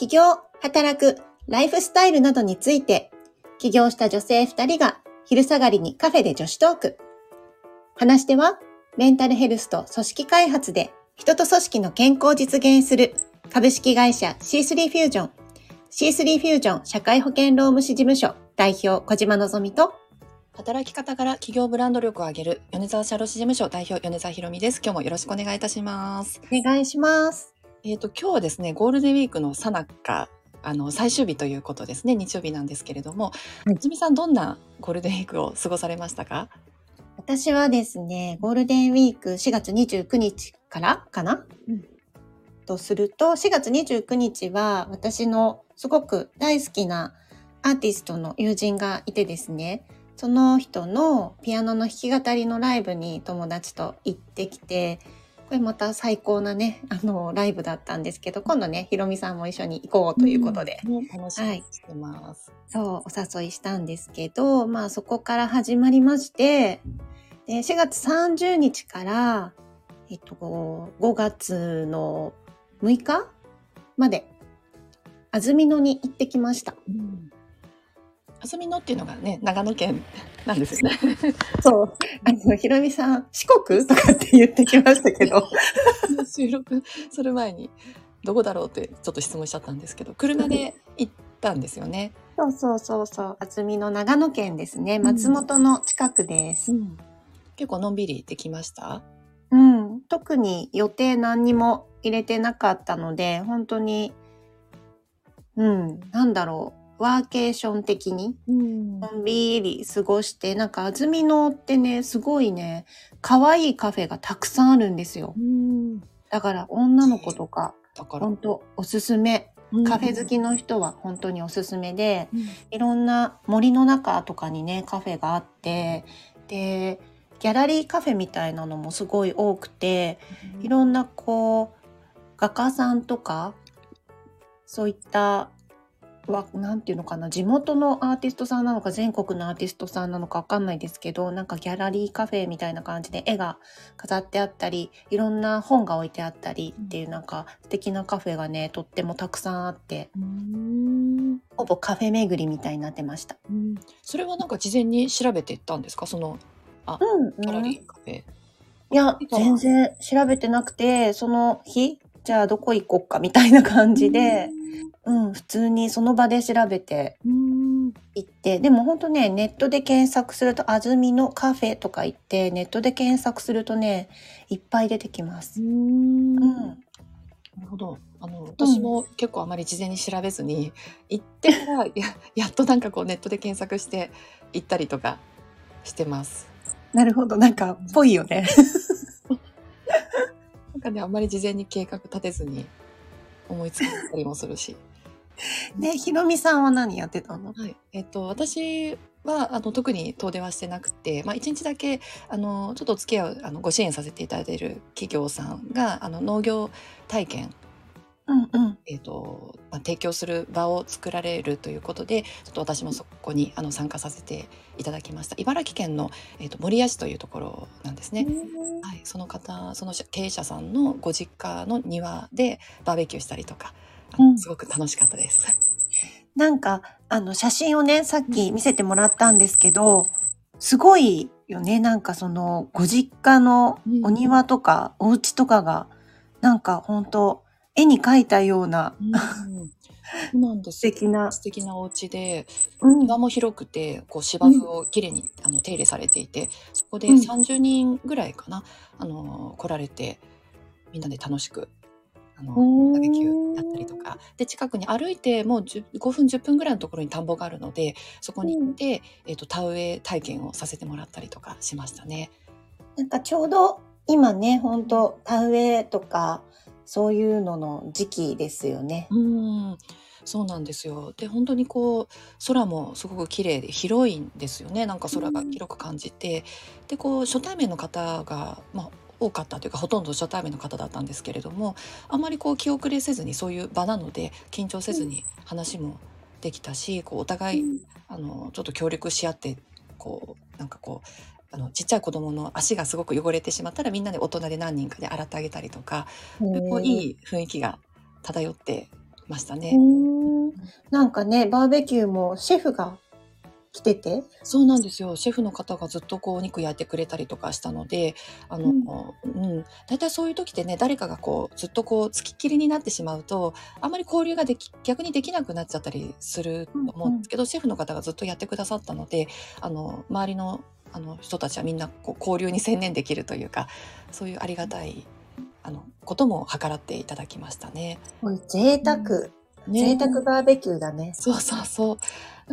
起業、働く、ライフスタイルなどについて、起業した女性2人が昼下がりにカフェで女子トーク。話し手は、メンタルヘルスと組織開発で人と組織の健康を実現する株式会社 C3 フュージョン、C3 フュージョン社会保険労務士事務所代表小島のぞみと、働き方から企業ブランド力を上げる米沢社労士事務所代表米沢ひろみです。今日もよろしくお願いいたします。お願いします。えっ、と今日はですねゴールデンウィークのさなかあの最終日ということですね日曜日なんですけれども、はい。つみさんどんなゴールデンウィークを過ごされましたか？私はですね、ゴールデンウィーク4月29日からかな、うん。とすると、4月29日は私のすごく大好きなアーティストの友人がいてですね、その人のピアノの弾き語りのライブに友達と行ってきて、これまた最高なね、あの、ライブだったんですけど、今度ね、ひろみさんも一緒に行こうということで、ね楽しみにしてます。そう、お誘いしたんですけど、まあそこから始まりまして、で4月30日から、えっと、5月の6日まで、安曇野に行ってきました。うん。安曇野っていうのがね長野県なんですよね。そう。あの、ひろみさん、四国とかって言ってきましたけど、収録する前にどこだろうってちょっと質問しちゃったんですけど車で行ったんですよね。そうそうそうそう、安曇野長野県ですね。松本の近くです。結構のんびりできました？うん、特に予定何にも入れてなかったので、本当に、うん、なんだろう、ワーケーション的に、うん。のんびり過ごして、なんか、安曇野ってね、すごいね、可愛いカフェがたくさんあるんですよ。だから、女の子とか、だから本当おすすめ。カフェ好きの人は本当におすすめで、いろんな森の中とかにね、カフェがあって、で、ギャラリーカフェみたいなのもすごい多くて、いろんなこう、画家さんとか、そういった、わなんていうのかな、地元のアーティストさんなのか、全国のアーティストさんなのかわかんないですけど、なんかギャラリーカフェみたいな感じで絵が飾ってあったり、いろんな本が置いてあったりっていうなんか素敵なカフェがね、とってもたくさんあって、うん。ほぼカフェ巡りみたいになってました。うん。それはなんか事前に調べていったんですか？そのうん、ギャラリーカフェ。いや、全然調べてなくて、その日、じゃあどこ行こっかみたいな感じで、うん、普通にその場で調べてうん行って、でも本当ね、ネットで検索すると、安曇のカフェとか行って、ネットで検索するとね、いっぱい出てきます。うんうん。なるほど。あの私も結構あまり事前に調べずに行ってから ややっとなんかこうネットで検索して行ったりとかしてます。なるほど、なんか、ぽいよね。なんかねあんまり事前に計画立てずに思いつかったりもするし。ね、ひろみさんは何やってたの？はい。えっと私はあの特に遠出はしてなくて、まあ一日だけあのちょっとお付き合うあのご支援させていただいている企業さんがあの農業体験うんうん。えーとまあ、提供する場を作られるということでちょっと私もそこにあの参加させていただきました。茨城県の、えー、と守谷市というところなんですね、はい、その方その経営者さんのご実家の庭でバーベキューしたりとかすごく楽しかったです。なんか、あの、写真をね、さっき見せてもらったんですけど、すごいよね。なんかその、ご実家のお庭とか、お家とかが、なんか本当絵に描いたようなうん。なんです素敵な。素敵なお家でうん。庭も広くてこう芝生をきれいにあの手入れされていてそこでうん。30人ぐらいかな、あの来られてみんなで楽しくあのバーベキューやったりとか。で近くに歩いてもう10 5分10分ぐらいのところに田んぼがあるのでそこに行って、えー、と田植え体験をさせてもらったりとかしましたね。なんかちょうど今ね、本当田植えとか、そういうのの時期ですよね。うん。そうなんですよ。で本当にこう空もすごく綺麗で広いんですよね。なんか空が広く感じて、でこう初対面の方が、まあ、多かったというかほとんど初対面の方だったんですけれどもあんまりこう気遅れせずにそういう場なので緊張せずに話もできたしこうお互いあのちょっと協力し合ってこうなんかこうあのちっちゃい子供の足がすごく汚れてしまったらみんなで大人で何人かで洗ってあげたりとかういい雰囲気が漂ってましたうね。ん。なんかね、バーベキューもシェフが来てて。そうなんですよ。シェフの方がずっとこうお肉焼いてくれたりとかしたので、あの、うん。うん、だいたいそういう時ってね、誰かがこうずっとこう付きっきりになってしまうと、あまり交流ができ逆にできなくなっちゃったりするとうんうん。思うんですけど、シェフの方がずっとやってくださったので、あの、周りのあの人たちはみんなこう交流に専念できるというか、そういうありがたいあのことも計らっていただきましたね。もう贅沢。贅ね。沢バーベキューだね。そうそうそう。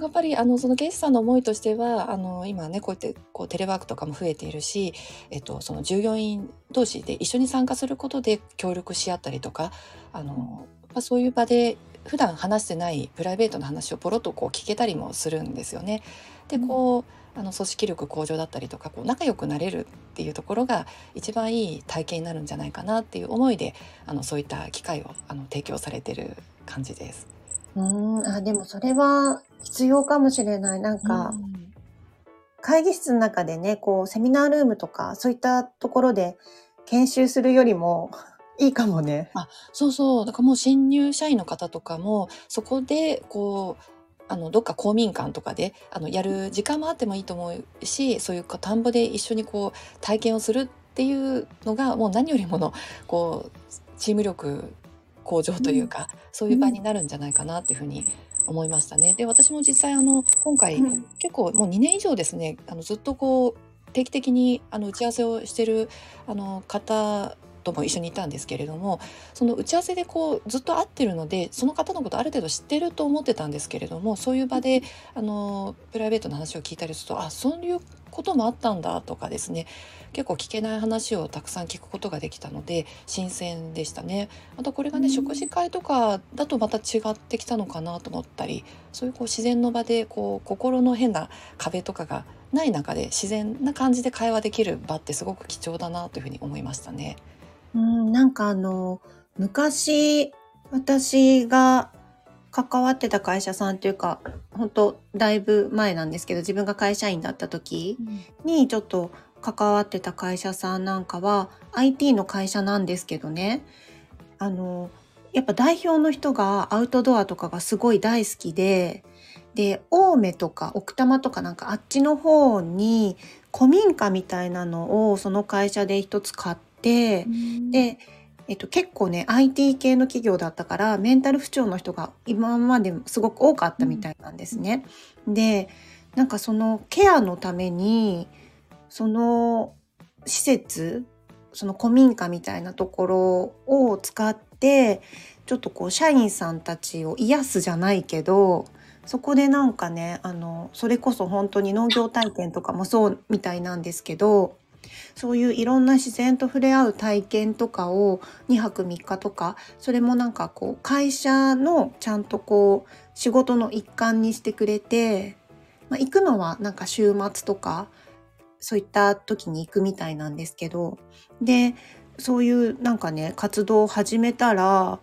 やっぱりあのそのゲストさんの思いとしてはあの今ねこうやってこうテレワークとかも増えているし、えっと、その従業員同士で一緒に参加することで協力し合ったりとかあの、まあ、そういう場で普段話してないプライベートな話をポロッとこう聞けたりもするんですよね。でうん。こうあの組織力向上だったりとかこう仲良くなれるっていうところが一番いい体験になるんじゃないかなっていう思いであのそういった機会をあの提供されてる感じです。うーん。あ、でもそれは必要かもしれない。なんうか、ん。会議室の中でね、こうセミナールームとか、そういったところで研修するよりも いいかもね。あ、そうそう。だからもう新入社員の方とかも、そこでこう、あの、どっか公民館とかで、あの、やる時間もあってもいいと思うし、そういうか田んぼで一緒にこう、体験をするっていうのが、もう何よりもの、こう、チーム力向上というか、そういう場になるんじゃないかなっていうふうに思いましたね。で、私も実際あの、今回、うん。結構もう2年以上ですね、あの、ずっとこう、定期的にあの打ち合わせをしてるあの方とも一緒にいたんですけれどもその打ち合わせでこうずっと会ってるのでその方のことある程度知ってると思ってたんですけれどもそういう場であのプライベートな話を聞いたりするとあそういうこともあったんだとかですね結構聞けない話をたくさん聞くことができたので新鮮でしたね。あとこれうがね食事ん。会とかだとまた違ってきたのかなと思ったりそういうこう自然の場でこう心の変な壁とかがない中で自然な感じで会話できる場ってすごく貴重だなというふうに思いましたね。うん、なんかあの、昔、私が関わってた会社さんっていうか、本当だいぶ前なんですけど、自分が会社員だった時うん。にちょっと関わってた会社さんなんかは IT の会社なんですけどね、あの、やっぱ代表の人がアウトドアとかがすごい大好きで、で、青梅とか奥多摩とかなんかあっちの方に古民家みたいなのをその会社で一つ買って、うん。で、えっと、結構ね IT 系の企業だったからメンタル不調の人が今まですごく多かったみたいなんですね。でなんかそのケアのためにその施設その古民家みたいなところを使ってちょっとこう社員さんたちを癒すじゃないけどそこでなんかねあのそれこそ本当に農業体験とかもそうみたいなんですけどそういういろんな自然と触れ合う体験とかを2泊3日とかそれもなんかこう会社のちゃんとこう仕事の一環にしてくれて、まあ、行くのはなんか週末とかそういった時に行くみたいなんですけどでそういうなんかね活動を始めたら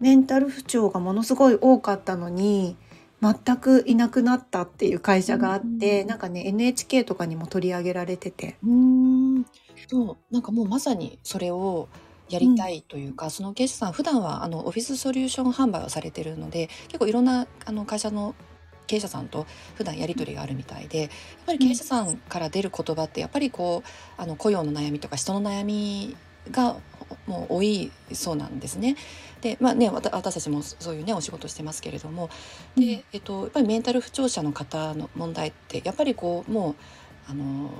メンタル不調がものすごい多かったのに全くいなくなったっていう会社があってなんかね NHK とかにも取り上げられてて。うーん。そう、なんかもうまさにそれをやうんりたいというか、そのゲストさん普段はあのオフィスソリューション販売をされてるので、結構いろんなあの会社の経営者さんと普段やり取りがあるみたいで、やっぱり経営者さんから出る言葉ってやっぱりこうあの雇用の悩みとか人の悩みがもう多いそうなんですね。で、まあね、わた私たちもそういうねお仕事してますけれども、うん。で、えっとやっぱりメンタル不調者の方の問題ってやっぱりこうもうあの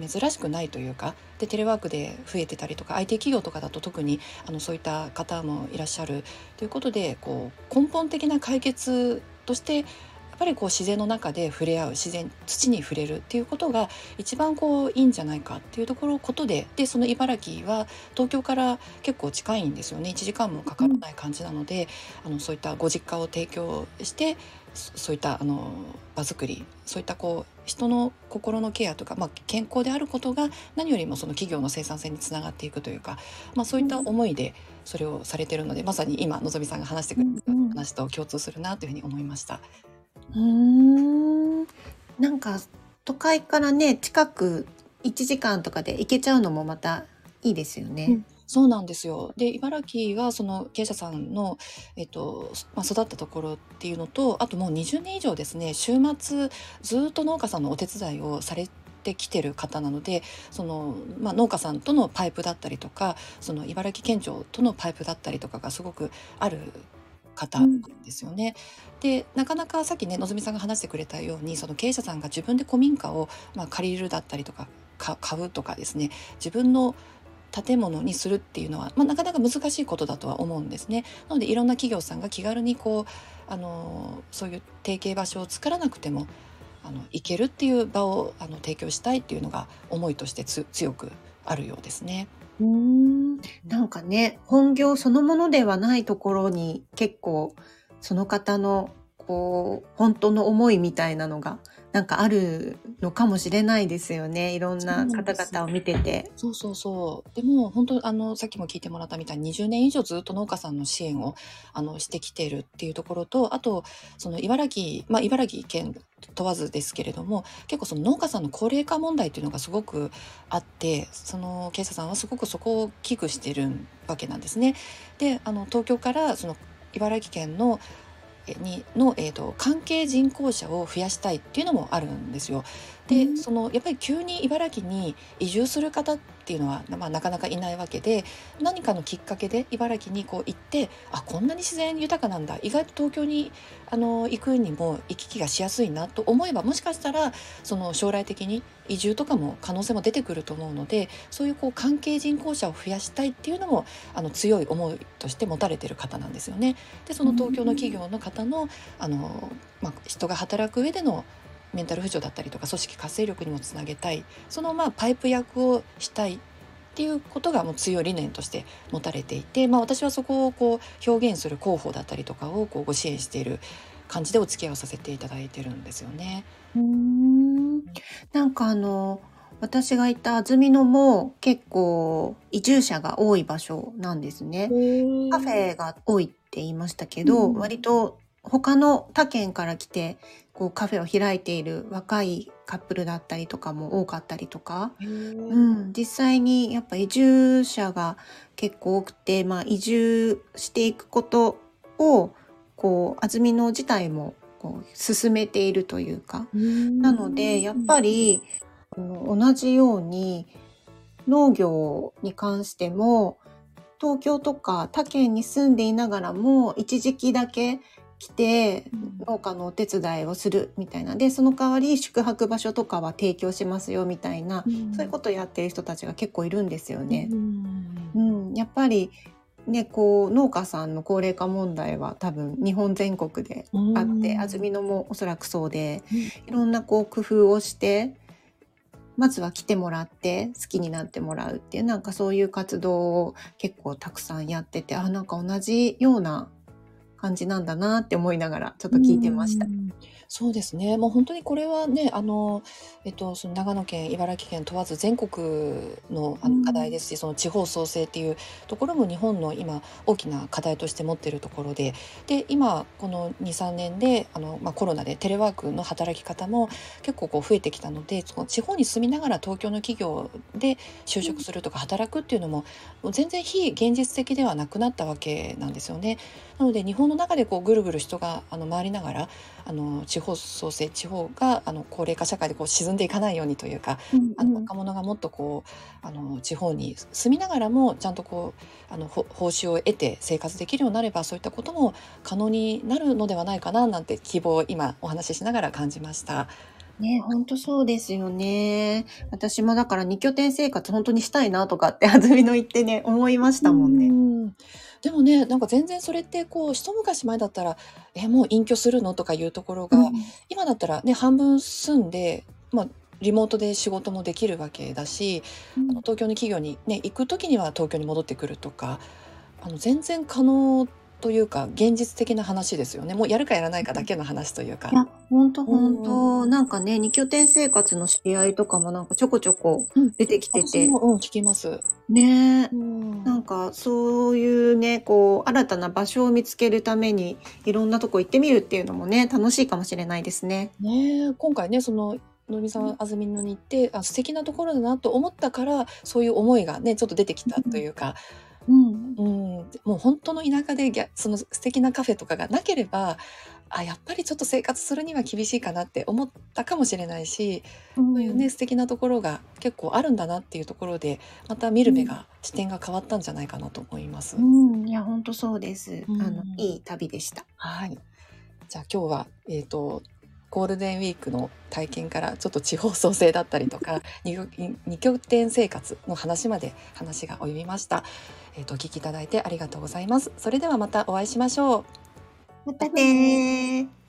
珍しくないというかでテレワークで増えてたりとか IT 企業とかだと特にあのそういった方もいらっしゃる。ということでこう根本的な解決としてやっぱりこう自然の中で触れ合う自然土に触れるっていうことが一番こういいんじゃないかっていうところことででその茨城は東京から結構近いんですよね。1時間もかからない感じなので、あのそういったご実家を提供してそそういったあの場作りそういったこう人の心のケアとか、まあ、健康であることが何よりもその企業の生産性につながっていくというか、まあ、そういった思いでそれをされてるのでまさに今のぞみさんが話してくれた話と共通するなというふうに思いました。うーんなんか都会からね近く1時間とかで行けちゃうのもまたいいですよね。そうなんですよ。で、茨城がその経営者さんの、えっと、まあ、育ったところっていうのと、あともう20年以上ですね、週末ずっと農家さんのお手伝いをされてきてる方なので、その、まあ、農家さんとのパイプだったりとか、その茨城県庁とのパイプだったりとかがすごくある方なんですよね。でなかなかさっきねのぞみさんが話してくれたようにその経営者さんが自分で古民家を、まあ、借りるだったりとかか買うとかですね自分の建物にするっていうのは、まあ、なかなか難しいことだとは思うんですね。なのでいろんな企業さんが気軽にこうあのそういう提携場所を作らなくてもあの行けるっていう場をあの提供したいっていうのが思いとしてつ強くあるようですね。うんなんかね本業そのものではないところに結構その方のこう本当の思いみたいなのがなんかあるのかもしれないですよねいろんな方々を見てて。そうそうそうでも本当あのさっきも聞いてもらったみたいに20年以上ずっと農家さんの支援をあのしてきてるっていうところとあとその茨城まあ茨城県問わずですけれども結構その農家さんの高齢化問題っていうのがすごくあってその警察さんはすごくそこを危惧してるわけなんですね。であの東京からその茨城県のにの、えーと、関係人口者を増やしたいっていうのもあるんですよ。で、うん、そのやっぱり急に茨城に移住する方っっていうのは、まあ、なかなかいないわけで何かのきっかけで茨城にこう行ってあこんなに自然豊かなんだ意外と東京にあの行くにも行き来がしやすいなと思えばもしかしたらその将来的に移住とかも可能性も出てくると思うのでそういうこう関係人口者を増やしたいっていうのもあの強い思いとして持たれてる方なんですよね。でその東京の企業の方のあの、まあ、人が働く上でのメンタル不調だったりとか組織活性力にもつなげたいそのまあパイプ役をしたいっていうことがもう強い理念として持たれていて、まあ、私はそこをこう表現する広報だったりとかをこうご支援している感じでお付き合いをさせていただいてるんですよね。うんなんかあの私がいた安曇野も結構移住者が多い場所なんですね。カフェが多いって言いましたけど、うん、割と他の他県から来てこうカフェを開いている若いカップルだったりとかも多かったりとか、うん、実際にやっぱ移住者が結構多くて、まあ、移住していくことをこう安曇野自体もこう進めているというか、なのでやっぱりあの同じように農業に関しても東京とか他県に住んでいながらも一時期だけ来て農家のお手伝いをするみたいな。でその代わり宿泊場所とかは提供しますよみたいな、うん、そういうことをやってる人たちが結構いるんですよね。うん、うん、やっぱりね、こう農家さんの高齢化問題は多分日本全国であって安曇野もおそらくそうで、いろんなこう工夫をしてまずは来てもらって好きになってもらうっていうなんかそういう活動を結構たくさんやっててあなんか同じような感じなんだなって思いながらちょっと聞いてました。そうですね。もう本当にこれはね、あの、えっと、その長野県、茨城県問わず全国のあの課題ですし、その地方創生っていうところも日本の今大きな課題として持っているところで、で、今この2、3年で、あの、まあ、コロナでテレワークの働き方も結構こう増えてきたので、その地方に住みながら東京の企業で就職するとか働くっていうのも、もう全然非現実的ではなくなったわけなんですよね。なので日本の中でこうぐるぐる人があの回りながらあの地方創生地方があの高齢化社会でこう沈んでいかないようにというか、うんうん、あの若者がもっとこうあの地方に住みながらもちゃんとこうあの報酬を得て生活できるようになればそういったことも可能になるのではないかななんて希望を今お話ししながら感じました。ね、本当そうですよね。私もだから二拠点生活本当にしたいなとかって安曇野行ってね思いましたもんね。んでもねなんか全然それってこう一昔前だったら「えもう隠居するの?」とかいうところが、うん、今だったらね半分住んで、まあ、リモートで仕事もできるわけだし、うん、あの東京の企業に、ね、行く時には東京に戻ってくるとかあの全然可能というか現実的な話ですよね。もうやるかやらないかだけの話というか。いや本当本当。なんかね二拠点生活の知り合いとかもなんかちょこちょこ出てきてて、うん、うん、聞きます。ね、うん、なんかそういうねこう新たな場所を見つけるためにいろんなとこ行ってみるっていうのもね楽しいかもしれないですね。ね。今回ねそののみさん安曇野に行ってあ素敵なところだなと思ったからそういう思いがねちょっと出てきたというか、うん。うん、もう本当の田舎でその素敵なカフェとかがなければあやっぱりちょっと生活するには厳しいかなって思ったかもしれないし、うんそういうね素敵なところが結構あるんだなっていうところでまた見る目が、視点が変わったんじゃないかなと思います。うん、いや、本当そうです。うんあの、いい旅でした。はい。じゃあ今日はえっ、とゴールデンウィークの体験からちょっと地方創生だったりとか二拠点生活の話まで話が及びました。えっ、とお聞きいただいてありがとうございます。それではまたお会いしましょう。またねー。